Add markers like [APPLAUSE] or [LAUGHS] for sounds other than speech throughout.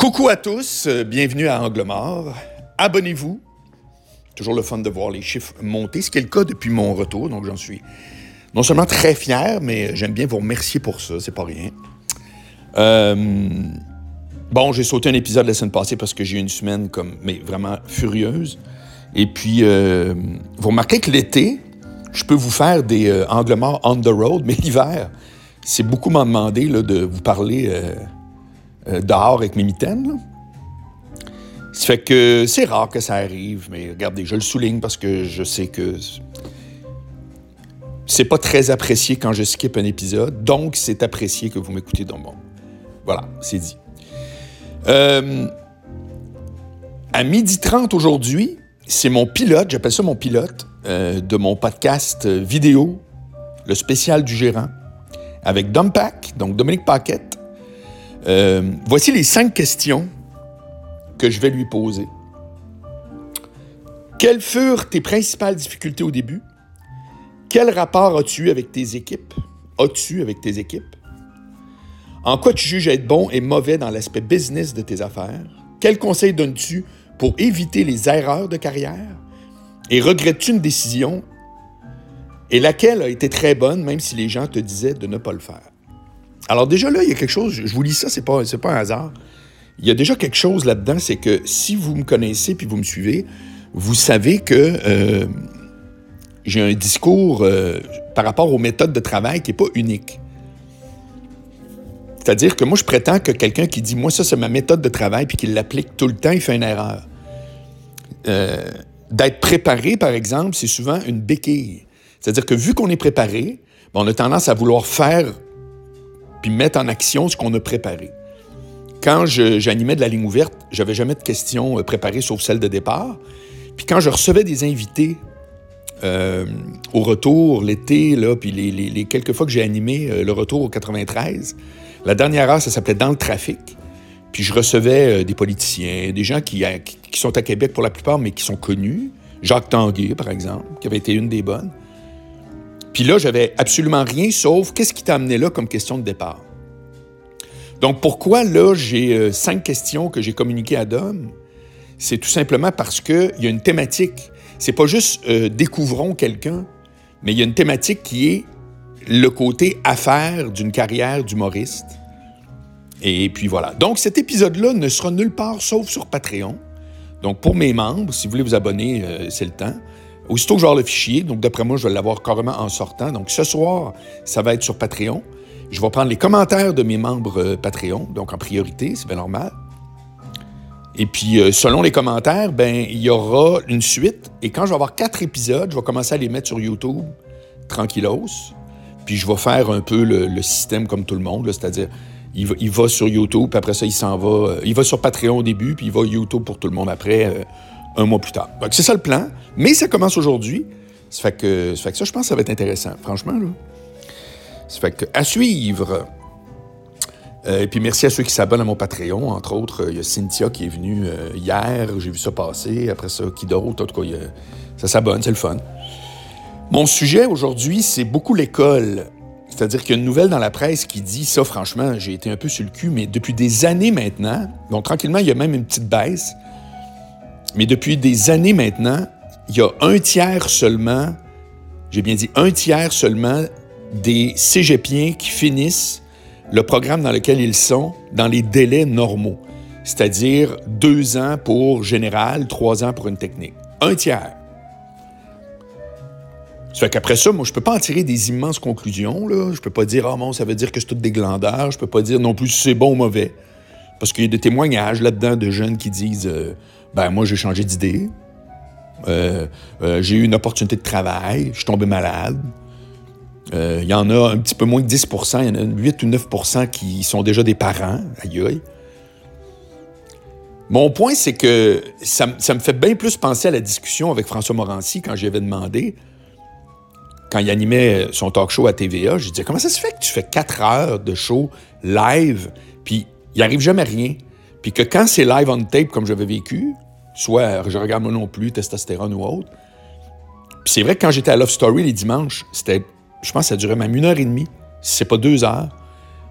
Coucou à tous, euh, bienvenue à Angle Mort. Abonnez-vous. Toujours le fun de voir les chiffres monter, ce qui est le cas depuis mon retour, donc j'en suis non seulement très fier, mais j'aime bien vous remercier pour ça, c'est pas rien. Euh, bon, j'ai sauté un épisode la semaine passée parce que j'ai eu une semaine comme, mais vraiment furieuse. Et puis, euh, vous remarquez que l'été, je peux vous faire des euh, on the road, mais [LAUGHS] l'hiver, c'est beaucoup m'en demander là, de vous parler dehors avec mes mitaines. Ça fait que c'est rare que ça arrive, mais regardez, je le souligne parce que je sais que c'est pas très apprécié quand je skip un épisode, donc c'est apprécié que vous m'écoutez dans bon. Voilà, c'est dit. Euh, à midi 30 aujourd'hui, c'est mon pilote, j'appelle ça mon pilote, euh, de mon podcast euh, vidéo, le spécial du gérant, avec Dom Pack, donc Dominique Paquette. Euh, voici les cinq questions que je vais lui poser. Quelles furent tes principales difficultés au début? Quel rapport as-tu eu avec tes équipes? As-tu avec tes équipes? En quoi tu juges être bon et mauvais dans l'aspect business de tes affaires? Quels conseils donnes-tu pour éviter les erreurs de carrière? Et regrettes-tu une décision? Et laquelle a été très bonne, même si les gens te disaient de ne pas le faire? Alors déjà là, il y a quelque chose, je vous lis ça, c'est pas, pas un hasard. Il y a déjà quelque chose là-dedans, c'est que si vous me connaissez puis vous me suivez, vous savez que euh, j'ai un discours euh, par rapport aux méthodes de travail qui n'est pas unique. C'est-à-dire que moi, je prétends que quelqu'un qui dit, moi, ça, c'est ma méthode de travail, puis qu'il l'applique tout le temps, il fait une erreur. Euh, D'être préparé, par exemple, c'est souvent une béquille. C'est-à-dire que vu qu'on est préparé, ben, on a tendance à vouloir faire puis mettre en action ce qu'on a préparé. Quand j'animais de la ligne ouverte, j'avais jamais de questions euh, préparées sauf celle de départ. Puis quand je recevais des invités euh, au retour l'été, puis les, quelques fois que j'ai animé euh, le retour au 93, la dernière heure, ça s'appelait Dans le trafic. Puis je recevais des politiciens, des gens qui- qui sont à Québec pour la plupart, mais qui sont connus. Jacques Tanguay, par exemple, qui avait été une des bonnes. Puis là, j'avais absolument rien sauf qu'est-ce qui t'a amené là comme question de départ? Donc pourquoi là, j'ai euh, cinq questions que j'ai communiquées à Dom? C'est tout simplement parce qu'il y a une thématique. C'est pas juste euh, découvrons quelqu'un, mais il y a une thématique qui est le côté affaire d'une carrière d'humoriste. Et puis voilà. Donc cet épisode-là ne sera nulle part sauf sur Patreon. Donc pour mes membres, si vous voulez vous abonner, euh, c'est le temps. Aussitôt que avoir le fichier, donc d'après moi, je vais l'avoir carrément en sortant. Donc ce soir, ça va être sur Patreon. Je vais prendre les commentaires de mes membres euh, Patreon, donc en priorité, c'est bien normal. Et puis, euh, selon les commentaires, ben il y aura une suite. Et quand je vais avoir quatre épisodes, je vais commencer à les mettre sur YouTube, tranquillos. Puis je vais faire un peu le, système comme tout le monde, c'est-à-dire, il va, sur YouTube, puis après ça, il s'en va. euh, il va sur Patreon au début, puis il va YouTube pour tout le monde après, un mois plus tard. Donc, c'est ça le plan. Mais ça commence aujourd'hui. Ça fait que ça, fait que ça, je pense que ça va être intéressant, franchement. Là. Ça fait que, à suivre. Euh, et puis merci à ceux qui s'abonnent à mon Patreon. Entre autres, il y a Cynthia qui est venue euh, hier. J'ai vu ça passer. Après ça, qui d'autre? En tout cas, ça s'abonne, c'est le fun. Mon sujet aujourd'hui, c'est beaucoup l'école. C'est-à-dire qu'il y a une nouvelle dans la presse qui dit ça, franchement, j'ai été un peu sur le cul, mais depuis des années maintenant, donc tranquillement, il y a même une petite baisse, mais depuis des années maintenant, il y a un tiers seulement, j'ai bien dit un tiers seulement, des cégepiens qui finissent le programme dans lequel ils sont dans les délais normaux, c'est-à-dire deux ans pour général, trois ans pour une technique. Un tiers. Ça fait qu'après ça, moi, je peux pas en tirer des immenses conclusions. Là. Je peux pas dire, ah bon, ça veut dire que c'est tout des glandeurs. Je peux pas dire non plus si c'est bon ou mauvais. Parce qu'il y a des témoignages là-dedans de jeunes qui disent, euh, ben moi, j'ai changé d'idée. Euh, euh, j'ai eu une opportunité de travail. Je suis tombé malade. Euh, Il y en a un petit peu moins que 10% il y en a 8 ou 9% qui sont déjà des parents. Aïe aïe. Mon point, c'est que ça, me fait bien plus penser à la discussion avec François Morancy quand j'avais demandé, quand il animait son talk show à TVA, je disais Comment ça se fait que tu fais 4 heures de show live, puis il arrive jamais rien, puis que quand c'est live on tape comme j'avais vécu, soit je regarde moi non plus, testostérone ou autre, puis c'est vrai que quand j'étais à Love Story les dimanches, c'était, je pense ça durait même une heure et demie, si c'est pas deux heures.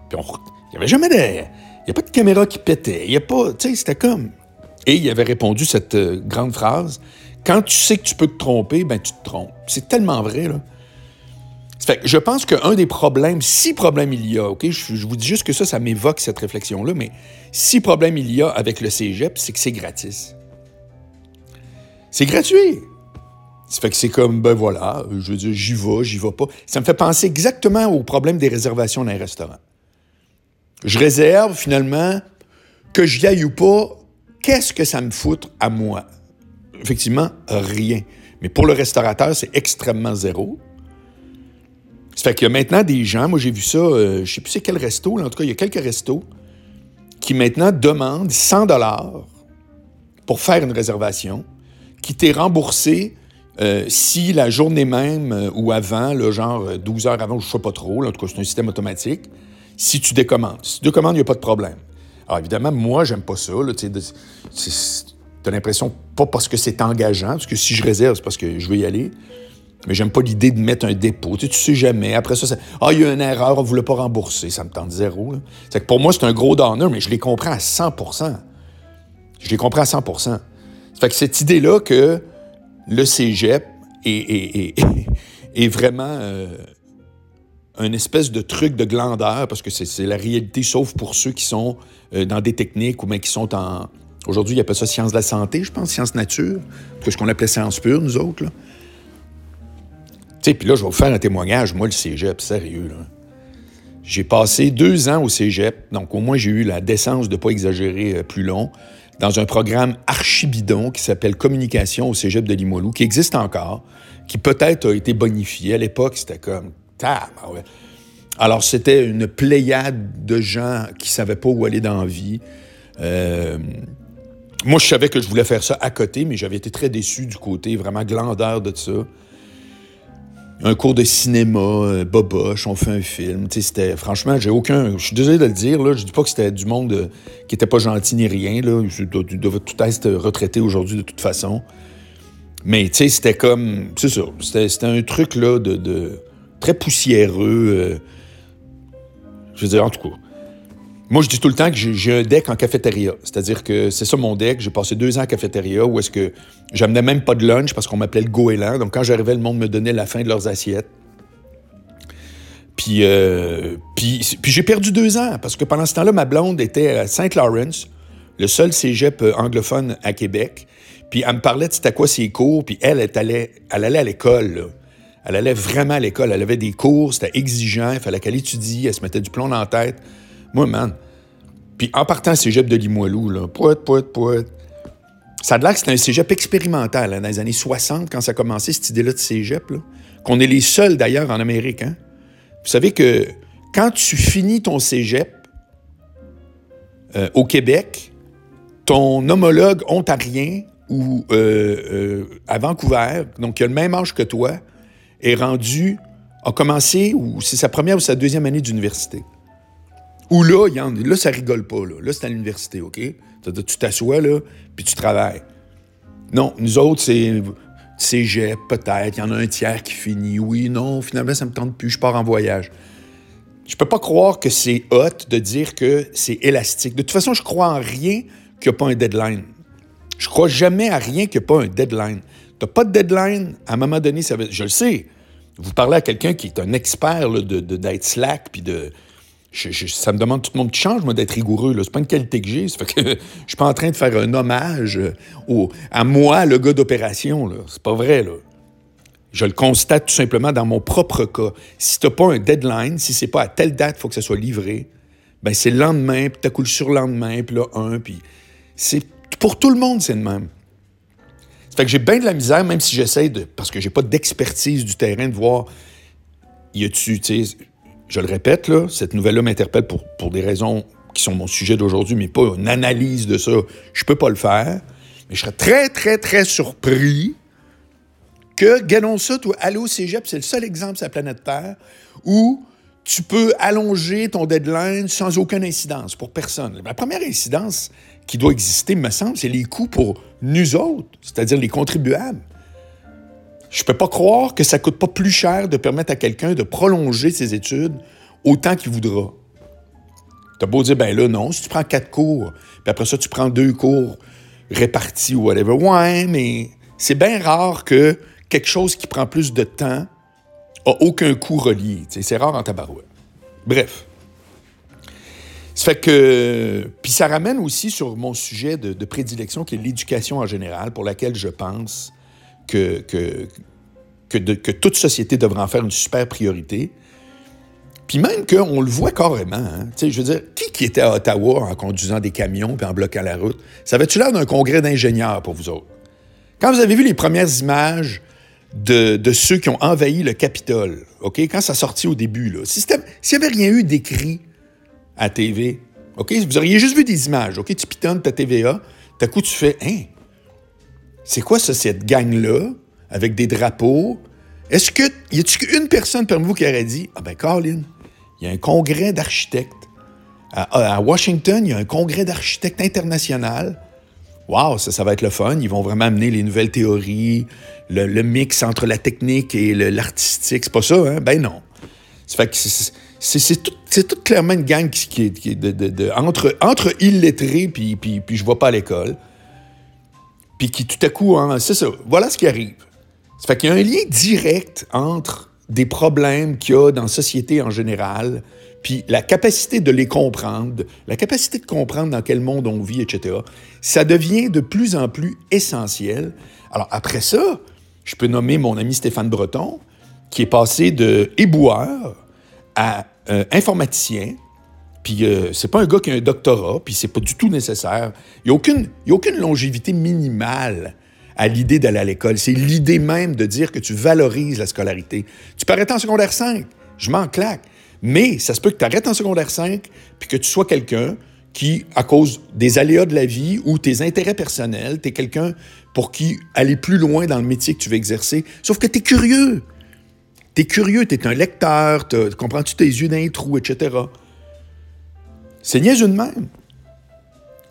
Puis il n'y avait jamais de. Il n'y a pas de caméra qui pétait. Il y a pas. Tu sais, c'était comme. Et il avait répondu cette euh, grande phrase Quand tu sais que tu peux te tromper, ben tu te trompes. C'est tellement vrai, là. Fait je pense qu'un des problèmes, si problème il y a, OK, je, vous dis juste que ça, ça m'évoque cette réflexion-là, mais si problème il y a avec le cégep, c'est que c'est gratis. C'est gratuit. Ça fait que c'est comme, ben voilà, je veux dire, j'y vais, j'y vais pas. Ça me fait penser exactement au problème des réservations dans un restaurant. Je réserve, finalement, que j'y aille ou pas, qu'est-ce que ça me fout à moi? Effectivement, rien. Mais pour le restaurateur, c'est extrêmement zéro. Ça fait qu'il y a maintenant des gens, moi j'ai vu ça, euh, je sais plus c'est quel resto, là, en tout cas, il y a quelques restos qui maintenant demandent 100 dollars pour faire une réservation, qui t'est remboursé euh, si la journée même euh, ou avant, genre 12 heures avant, je ne sais pas trop, en tout cas c'est un système automatique, si tu décommandes. Si tu décommandes, il n'y a pas de problème. Alors évidemment, moi, j'aime pas ça. Tu as l'impression, pas parce que c'est engageant, parce que si je réserve, c'est parce que je veux y aller, mais j'aime pas l'idée de mettre un dépôt. Tu sais, sais jamais. Après ça, ah, il y a une erreur, on ne voulait pas rembourser. Ça me tente zéro. C'est que pour moi, c'est un gros donneur, mais je les comprends à 100% Je les comprends à 100% Ça fait que cette idée-là que le cégep [LAUGHS] est, vraiment euh, un espèce de truc de glandeur, parce que c'est la réalité, sauf pour ceux qui sont euh, dans des techniques ou bien qui sont en. Aujourd'hui, il appelle ça sciences de la santé, je pense, sciences nature, que ce qu'on appelait sciences pures, nous autres. Là. Tu sais, puis là, je vais vous faire un témoignage. Moi, le cégep, sérieux. J'ai passé deux ans au cégep, donc au moins j'ai eu la décence de ne pas exagérer euh, plus long, dans un programme archibidon qui s'appelle Communication au cégep de Limoilou, qui existe encore, qui peut-être a été bonifié. À l'époque, c'était comme... ouais. Alors, c'était une pléiade de gens qui ne savaient pas où aller dans la vie. Euh, moi, je savais que je voulais faire ça à côté, mais j'avais été très déçu du côté vraiment glandeur de ça un cours de cinéma, euh, boboche, on fait un film. C'était, franchement, j'ai aucun. Je suis désolé de le dire, là, je dis pas que c'était du monde euh, qui était pas gentil ni rien. Là. Je dois, tout être retraité aujourd'hui de toute façon. Mais c'était comme. C'est ça. C'était, un truc là, de, très poussiéreux. Euh, je veux dire, en tout cas. Moi, je dis tout le temps que j'ai un deck en cafétéria. C'est-à-dire que c'est ça mon deck. J'ai passé deux ans en cafétéria où est-ce que j'amenais même pas de lunch parce qu'on m'appelait le goéland. Donc, quand j'arrivais, le monde me donnait la fin de leurs assiettes. Puis, euh, puis, j'ai perdu deux ans parce que pendant ce temps-là, ma blonde était à Saint Lawrence, le seul cégep euh, anglophone à Québec. Puis elle me parlait de c'était quoi ses cours. Puis elle, elle allait, elle allait à l'école. Elle allait vraiment à l'école. Elle avait des cours, c'était exigeant. Il fallait qu'elle étudie. Elle se mettait du plomb dans la tête. Moi, man. Puis en partant cégep de Limoilou, là, poète, poète, poète. Ça a l'air que c'était un cégep expérimental hein, dans les années 60, quand ça a commencé, cette idée-là de cégep, qu'on est les seuls d'ailleurs en Amérique. Hein. Vous savez que quand tu finis ton cégep euh, au Québec, ton homologue ontarien ou euh, euh, à Vancouver, donc qui a le même âge que toi, est rendu, a commencé, ou c'est sa première ou sa deuxième année d'université. Ou là, là, ça rigole pas. Là, là c'est à l'université, OK? Tu t'assois, là, puis tu travailles. Non, nous autres, c'est cégep, peut-être. Il y en a un tiers qui finit. Oui, non, finalement, ça me tente plus. Je pars en voyage. Je peux pas croire que c'est hot de dire que c'est élastique. De toute façon, je crois en rien qu'il n'y a pas un deadline. Je crois jamais à rien qu'il n'y a pas un deadline. Tu n'as pas de deadline, à un moment donné, ça Je le sais. Vous parlez à quelqu'un qui est un expert de, d'être slack, puis de, ça me demande tout le monde qui change, moi, d'être rigoureux. Ce n'est pas une qualité que j'ai. Ça fait que [LAUGHS] je suis pas en train de faire un hommage euh, à moi, le gars d'opération. C'est pas vrai. Là. Je le constate tout simplement dans mon propre cas. Si tu n'as pas un deadline, si c'est pas à telle date, il faut que ça soit livré, ben c'est le lendemain, puis tu coup le surlendemain, puis là, un, puis... C'est... Pour tout le monde, c'est le même. Ça fait que j'ai bien de la misère, même si j'essaie de... Parce que j'ai pas d'expertise du terrain, de voir... Y a-tu, tu je le répète, cette nouvelle-là m'interpelle pour, des raisons qui sont mon sujet d'aujourd'hui, mais pas une analyse de ça. Je peux pas le faire. Mais je serais très, très, très surpris que, toi, aller au cégep, c'est le seul exemple sur la planète Terre où tu peux allonger ton deadline sans aucune incidence pour personne. La première incidence qui doit exister, me semble, c'est les coûts pour nous autres, c'est-à-dire les contribuables. Je peux pas croire que ça ne coûte pas plus cher de permettre à quelqu'un de prolonger ses études autant qu'il voudra. T'as beau dire, ben là, non, si tu prends quatre cours, puis après ça, tu prends deux cours répartis ou whatever, ouais, mais c'est bien rare que quelque chose qui prend plus de temps a aucun coût relié. C'est rare en tabarouette. Bref. Ça fait que. Puis ça ramène aussi sur mon sujet de, prédilection, qui est l'éducation en général, pour laquelle je pense que, que, que, toute société devrait en faire une super priorité. Puis même qu'on le voit carrément. Hein? Je veux dire, qui, qui était à Ottawa en conduisant des camions puis en bloquant la route? Ça avait-tu l'air d'un congrès d'ingénieurs pour vous autres? Quand vous avez vu les premières images de, ceux qui ont envahi le Capitole, OK? Quand ça sortit au début, là, s'il n'y avait rien eu d'écrit à TV, OK? Vous auriez juste vu des images, OK? Tu pitonnes ta TVA, d'un coup, tu fais, hein? C'est quoi ça, cette gang-là, avec des drapeaux? Est-ce que, y a-t-il une personne parmi vous qui aurait dit, ah ben, Colin, il y a un congrès d'architectes. À, Washington, il y a un congrès d'architectes international. Wow, ça, ça va être le fun. Ils vont vraiment amener les nouvelles théories, le, mix entre la technique et l'artistique. C'est pas ça, hein? Ben non. c'est tout, clairement une gang qui, est de, entre, illettrés puis, puis, je vais pas à l'école. Puis qui tout à coup, hein, c'est ça. Voilà ce qui arrive. Ça fait qu'il y a un lien direct entre des problèmes qu'il y a dans la société en général, puis la capacité de les comprendre, la capacité de comprendre dans quel monde on vit, etc., ça devient de plus en plus essentiel. Alors après ça, je peux nommer mon ami Stéphane Breton, qui est passé de éboueur à euh, informaticien, puis euh, c'est pas un gars qui a un doctorat, puis c'est pas du tout nécessaire. Il n'y a, aucune, longévité minimale à l'idée d'aller à l'école. C'est l'idée même de dire que tu valorises la scolarité. Tu peux arrêter en secondaire 5, je m'en claque. Mais ça se peut que tu arrêtes en secondaire 5 puis que tu sois quelqu'un qui, à cause des aléas de la vie ou tes intérêts personnels, tu es quelqu'un pour qui aller plus loin dans le métier que tu veux exercer. Sauf que tu es curieux. Tu es curieux, tu es un lecteur, comprends-tu tes yeux dans les trous, etc. C'est niaiseux de même.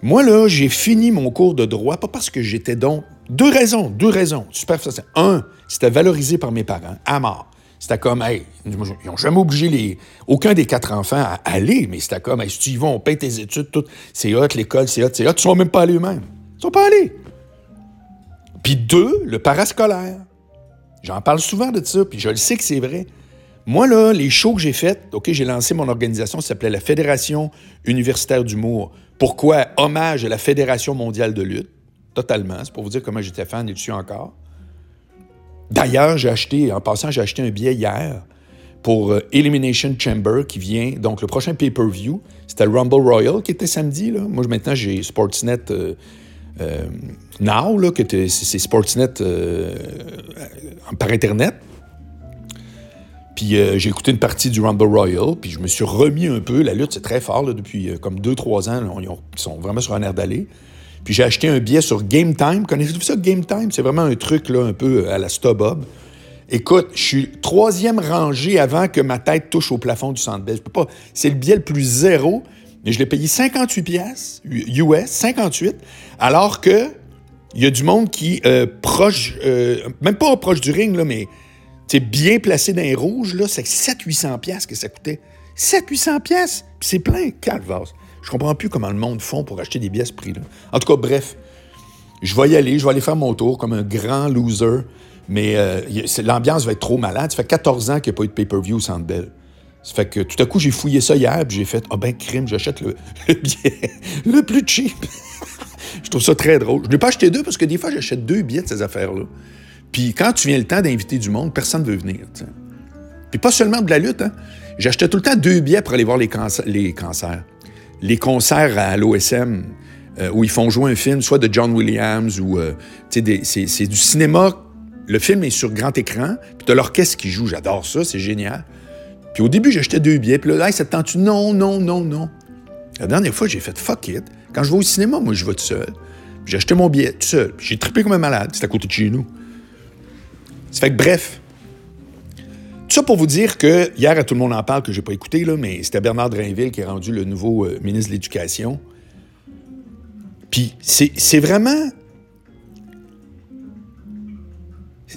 Moi, là, j'ai fini mon cours de droit, pas parce que j'étais donc deux raisons, deux raisons. Super facile. Un, c'était valorisé par mes parents, à mort. C'était comme, hey, ils n'ont jamais obligé aucun des quatre enfants à aller, mais c'était comme, hey, si tu y vas, on paye tes études, tout. C'est hot, l'école, c'est hot, c'est hot. Ils sont même pas allés eux-mêmes. Ils sont pas allés. Puis deux, le parascolaire. J'en parle souvent de ça, puis je le sais que c'est vrai. Moi, là, les shows que j'ai faits, OK, j'ai lancé mon organisation, ça s'appelait la Fédération universitaire d'humour. Pourquoi? Hommage à la Fédération mondiale de lutte totalement. C'est pour vous dire comment j'étais fan et dessus encore? D'ailleurs, j'ai acheté, en passant, j'ai acheté un billet hier pour euh, Elimination Chamber qui vient, donc le prochain pay-per-view. C'était le Rumble Royal qui était samedi. Moi, maintenant, j'ai Sportsnet euh, euh, Now, là, c'est Sportsnet par Internet. Puis j'ai écouté une partie du Rumble Royal, puis je me suis remis un peu. La lutte, c'est très fort là, depuis comme 2-3 ans. ils, sont vraiment sur un air d'aller. Puis j'ai acheté un billet sur Game Time. Connaissez-vous ça, Game Time? C'est vraiment un truc là, un peu à la StubHub. Écoute, je suis troisième rangée avant que ma tête touche au plafond du centre Je peux pas. C'est le billet le plus zéro, mais je l'ai payé 58 pièces US, 58, alors que il y a du monde qui euh, proche, euh, même pas proche du ring là, mais bien placé dans les rouges là, c'est 700-800 pièces que ça coûtait. 700-800 pièces, puis c'est plein, calvaire. Je comprends plus comment le monde font pour acheter des billets à ce prix-là. En tout cas, bref, je vais y aller, je vais aller faire mon tour comme un grand loser, mais euh, l'ambiance va être trop malade. Ça fait 14 ans qu'il n'y a pas eu de pay-per-view au Centre Bell. Ça fait que tout à coup, j'ai fouillé ça hier, puis j'ai fait « Ah ben, crime, j'achète le, [LAUGHS] billet le plus cheap. [LAUGHS] » Je trouve ça très drôle. Je n'ai pas acheté deux parce que des fois, j'achète deux billets de ces affaires-là. Puis quand tu viens le temps d'inviter du monde, personne ne veut venir. Puis pas seulement de la lutte. Hein. J'achetais tout le temps deux billets pour aller voir les, les cancers les concerts à l'OSM euh, où ils font jouer un film, soit de John Williams ou. Euh, c'est du cinéma. Le film est sur grand écran, puis t'as l'orchestre qui joue. J'adore ça, c'est génial. Puis au début, j'achetais deux billets, puis là, hey, ça te tente-tu? Non, non, non, non. La dernière fois, j'ai fait fuck it. Quand je vais au cinéma, moi, je vais tout seul. J'ai acheté mon billet tout seul. J'ai trippé comme un malade. C'est à côté de chez nous. Ça fait que bref, tout ça pour vous dire que hier, à tout le monde en parle, que je n'ai pas écouté, là, mais c'était Bernard Drainville qui est rendu le nouveau euh, ministre de l'Éducation. Puis c'est vraiment.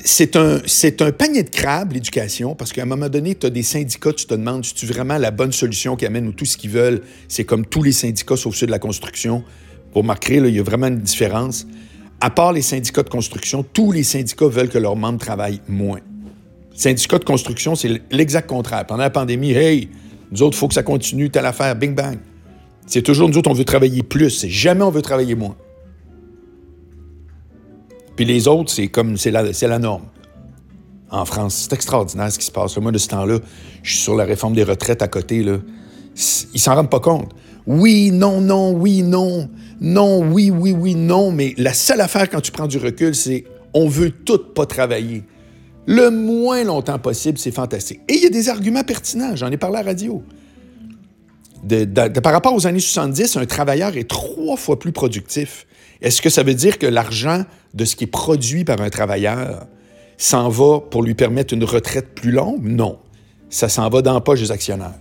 c'est un, un panier de crabes, l'éducation, parce qu'à un moment donné, tu as des syndicats, tu te demandes si tu vraiment la bonne solution qui amène ou tout ce qu'ils veulent? C'est comme tous les syndicats, sauf ceux de la construction. Pour marquer, il y a vraiment une différence. À part les syndicats de construction, tous les syndicats veulent que leurs membres travaillent moins. Syndicats de construction, c'est l'exact contraire. Pendant la pandémie, hey, nous autres, il faut que ça continue, telle affaire, bing bang. C'est toujours nous autres, on veut travailler plus. Jamais on veut travailler moins. Puis les autres, c'est comme, c'est la, la norme. En France, c'est extraordinaire ce qui se passe. Moi, de ce temps-là, je suis sur la réforme des retraites à côté. Là. Ils s'en rendent pas compte. Oui, non, non, oui, non. Non, oui, oui, oui, non. Mais la seule affaire quand tu prends du recul, c'est on veut tout pas travailler. Le moins longtemps possible, c'est fantastique. Et il y a des arguments pertinents. J'en ai parlé à la radio. par rapport aux années 70, un travailleur est trois fois plus productif. Est-ce que ça veut dire que l'argent de ce qui est produit par un travailleur s'en va pour lui permettre une retraite plus longue? Non. Ça s'en va dans la poche des actionnaires.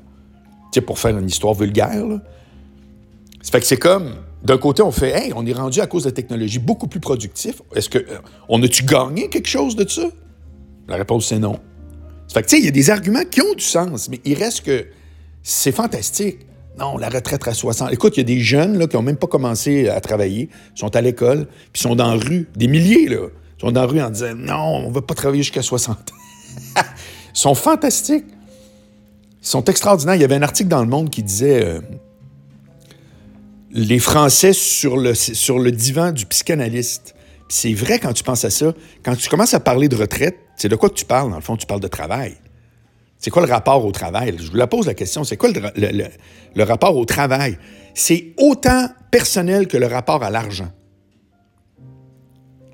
Tu sais, pour faire une histoire vulgaire, là. Ça fait que c'est comme, d'un côté, on fait, hey, on est rendu à cause de la technologie beaucoup plus productif. Est-ce que, euh, on a-tu gagné quelque chose de ça? La réponse, c'est non. Ça fait que, tu sais, il y a des arguments qui ont du sens, mais il reste que c'est fantastique. Non, la retraite à 60. Écoute, il y a des jeunes là, qui n'ont même pas commencé à travailler, sont à l'école, puis sont dans la rue, des milliers, là, sont dans la rue en disant Non, on ne va pas travailler jusqu'à 60 [LAUGHS] Ils sont fantastiques. Ils sont extraordinaires. Il y avait un article dans Le Monde qui disait euh, Les Français sur le, divan du psychanalyste. C'est vrai quand tu penses à ça. Quand tu commences à parler de retraite, c'est de quoi que tu parles, dans le fond? Tu parles de travail. C'est quoi le rapport au travail? Je vous la pose la question. C'est quoi le, rapport au travail? C'est autant personnel que le rapport à l'argent.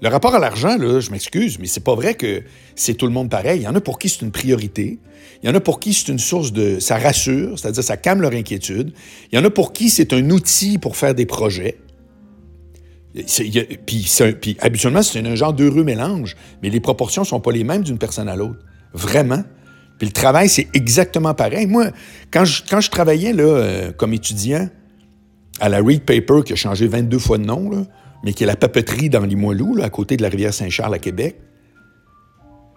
Le rapport à l'argent, je m'excuse, mais c'est pas vrai que c'est tout le monde pareil. Il y en a pour qui c'est une priorité. Il y en a pour qui c'est une source de. Ça rassure, c'est-à-dire ça calme leur inquiétude. Il y en a pour qui c'est un outil pour faire des projets. Puis, habituellement, c'est un genre d'heureux mélange, mais les proportions ne sont pas les mêmes d'une personne à l'autre. Vraiment. Puis le travail, c'est exactement pareil. Moi, quand je, travaillais euh, comme étudiant à la Read Paper, qui a changé 22 fois de nom, mais qui est la papeterie dans Limoilou, là, à côté de la rivière Saint-Charles à Québec,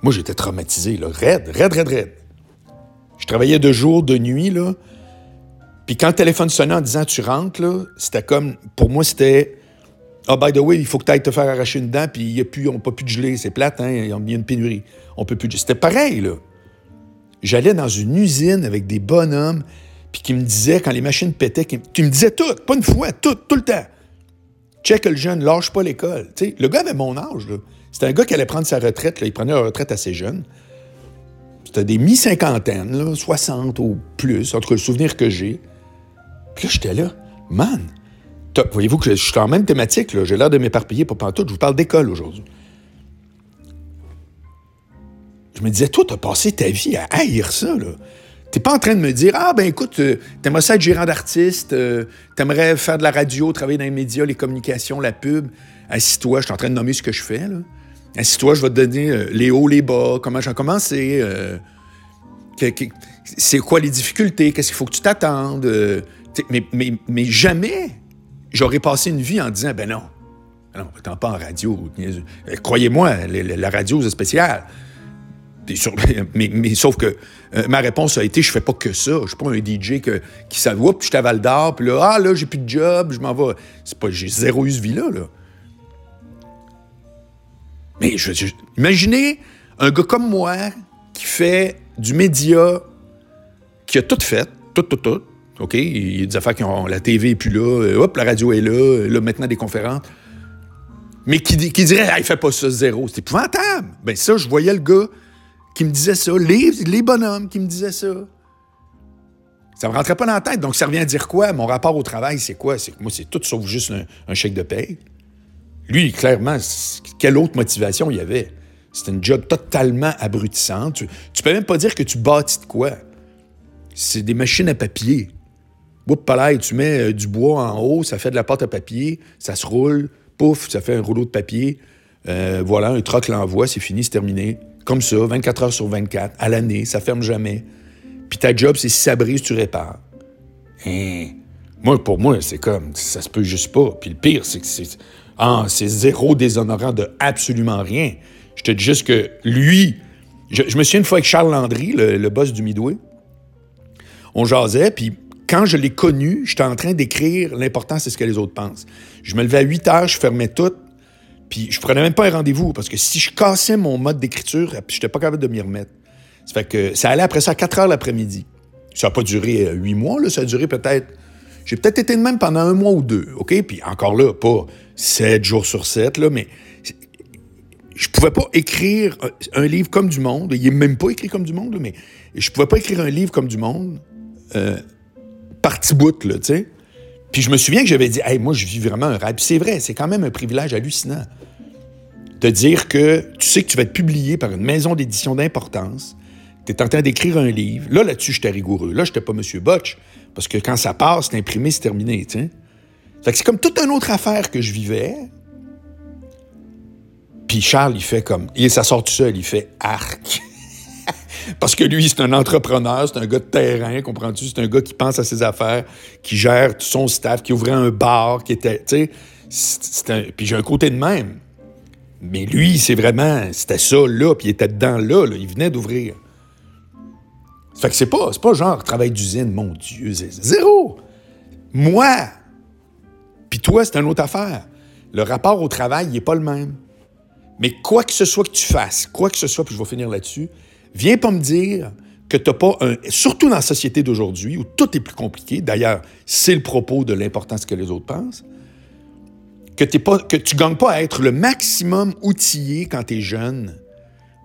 moi, j'étais traumatisé, là, raide, raide, raide, raide. Je travaillais de jour, de nuit, là. Puis quand le téléphone sonnait en disant tu rentres, là, c'était comme, pour moi, c'était ah, by the way, il faut que tu ailles te faire arracher une dent, puis y a plus, on peut plus de geler, c'est plate, hein, il y a une pénurie. On peut plus C'était pareil, là. J'allais dans une usine avec des bonhommes, puis qui me disaient, quand les machines pétaient, qui, me disaient tout, pas une fois, tout, tout le temps. Check le jeune, lâche pas l'école. le gars avait mon âge. C'était un gars qui allait prendre sa retraite. Là. Il prenait la retraite assez jeune. C'était des mi-cinquantaines, 60 ou plus, entre le souvenir que j'ai. Puis là, j'étais là, man, voyez-vous que je, suis en même thématique, j'ai l'air de m'éparpiller pour tout. Je vous parle d'école aujourd'hui. Je me disais, toi, tu as passé ta vie à haïr ça, là. T'es pas en train de me dire, ah ben écoute, euh, t'aimerais ça être gérant d'artiste, euh, t'aimerais faire de la radio, travailler dans les médias, les communications, la pub. Assis-toi, je suis en train de nommer ce que je fais, là. Assis-toi, je vais te donner euh, les hauts, les bas, comment j'ai commencé, c'est quoi les difficultés, qu'est-ce qu'il faut que tu t'attendes. mais, mais, mais jamais j'aurais passé une vie en disant, ben non, non, t'en pas en radio. Croyez-moi, la radio, c'est spécial. [LAUGHS] mais, sauf que euh, ma réponse a été je fais pas que ça. Je suis pas un DJ qui savent, puis je Val d'Or, puis là, ah là, j'ai plus de job, je m'en vais. C'est pas, j'ai zéro eu ce vie-là. Là. Mais imaginez un gars comme moi qui fait du média, qui a tout fait, tout, tout, tout. OK? Il y a des affaires qui ont. La TV est plus là, euh, hop, la radio est là, là, maintenant des conférences. Mais qui, dirait, il fait pas ça zéro. C'est épouvantable. Ben ça, je voyais le gars qui me disait ça, les, les bonhommes qui me disaient ça. Ça me rentrait pas dans la tête. Donc, ça revient à dire quoi? Mon rapport au travail, c'est quoi? Moi, c'est tout sauf juste un, chèque de paye. Lui, clairement, quelle autre motivation il y avait? C'était une job totalement abrutissante. Tu, peux même pas dire que tu bâtis de quoi. C'est des machines à papier. Oups, tu mets euh, du bois en haut, ça fait de la pâte à papier, ça se roule, pouf, ça fait un rouleau de papier. Euh, voilà, un troc l'envoie, c'est fini, c'est terminé. Comme ça, 24 heures sur 24, à l'année, ça ferme jamais. Puis ta job, c'est si ça brise, tu répares. Hein? Moi, pour moi, c'est comme, ça se peut juste pas. Puis le pire, c'est que c'est, ah, c'est zéro déshonorant de absolument rien. Je te dis juste que lui, je, me souviens une fois avec Charles Landry, le, boss du Midway, on jasait, puis quand je l'ai connu, j'étais en train d'écrire l'important, c'est ce que les autres pensent. Je me levais à 8 heures, je fermais tout, puis je prenais même pas un rendez-vous, parce que si je cassais mon mode d'écriture, je n'étais pas capable de m'y remettre. Ça fait que ça allait après ça à 4 heures l'après-midi. Ça n'a pas duré 8 mois, là, ça a duré peut-être j'ai peut-être été de même pendant un mois ou deux, OK? Puis encore là, pas sept jours sur sept, là, mais je pouvais pas écrire un, livre comme du monde. Il n'est même pas écrit comme du monde, mais je pouvais pas écrire un livre comme du monde euh, par petit bout, là, tu sais. Puis je me souviens que j'avais dit, hey, moi, je vis vraiment un rêve. Puis c'est vrai, c'est quand même un privilège hallucinant de dire que tu sais que tu vas être publié par une maison d'édition d'importance, tu es en train d'écrire un livre. Là, là-dessus, j'étais rigoureux. Là, j'étais pas M. Botch, parce que quand ça passe, c'est imprimé, c'est terminé. Fait c'est comme toute une autre affaire que je vivais. Puis Charles, il fait comme... Et ça sort tout seul, il fait arc. [LAUGHS] Parce que lui, c'est un entrepreneur, c'est un gars de terrain, comprends-tu? C'est un gars qui pense à ses affaires, qui gère tout son staff, qui ouvrait un bar, qui était... Puis j'ai un côté de même. Mais lui, c'est vraiment... C'était ça, là, puis il était dedans, là. Il venait d'ouvrir. Fait que c'est pas, pas genre travail d'usine, mon Dieu, zéro. Moi, puis toi, c'est une autre affaire. Le rapport au travail, il n'est pas le même. Mais quoi que ce soit que tu fasses, quoi que ce soit, puis je vais finir là-dessus, viens pas me dire que tu n'as pas un. Surtout dans la société d'aujourd'hui où tout est plus compliqué, d'ailleurs, c'est le propos de l'importance que les autres pensent, que, pas, que tu ne gagnes pas à être le maximum outillé quand tu es jeune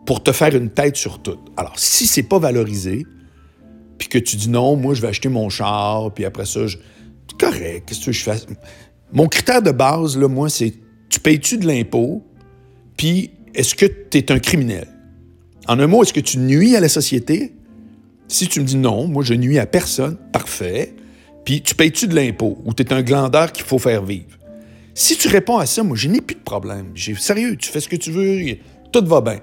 pour te faire une tête sur tout. Alors, si c'est pas valorisé, puis que tu dis non, moi, je vais acheter mon char, puis après ça, je... correct, qu'est-ce que je fais? Mon critère de base, là, moi, c'est tu payes-tu de l'impôt, puis est-ce que tu es un criminel? En un mot, est-ce que tu nuis à la société? Si tu me dis non, moi, je nuis à personne, parfait. Puis tu payes-tu de l'impôt ou tu es un glandeur qu'il faut faire vivre? Si tu réponds à ça, moi, je n'ai plus de problème. Sérieux, tu fais ce que tu veux, tout va bien.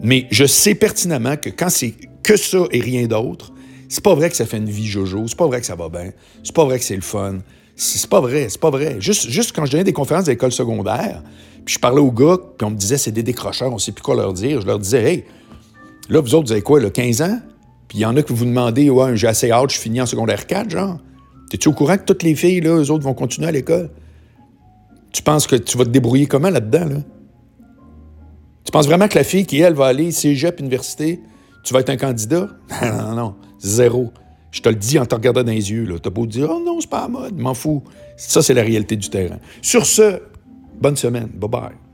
Mais je sais pertinemment que quand c'est que ça et rien d'autre, c'est pas vrai que ça fait une vie jojo, c'est pas vrai que ça va bien, c'est pas vrai que c'est le fun. C'est pas vrai, c'est pas vrai. Juste, quand je donnais des conférences d'école secondaire, puis je parlais aux gars, puis on me disait c'est des décrocheurs, on sait plus quoi leur dire. Je leur disais, hey, là, vous autres, vous avez quoi, là, 15 ans? Puis il y en a que vous demandez, ouais, j'ai assez hâte, je finis en secondaire 4, genre. T'es-tu au courant que toutes les filles, là, eux autres, vont continuer à l'école? Tu penses que tu vas te débrouiller comment là-dedans, là? Tu penses vraiment que la fille qui, elle, va aller cégep, université, tu vas être un candidat? [LAUGHS] non, non, non. Zéro. Je te le dis en te regardant dans les yeux. Tu as beau dire, oh non, c'est pas à mode, m'en fous. Ça, c'est la réalité du terrain. Sur ce, bonne semaine. Bye bye.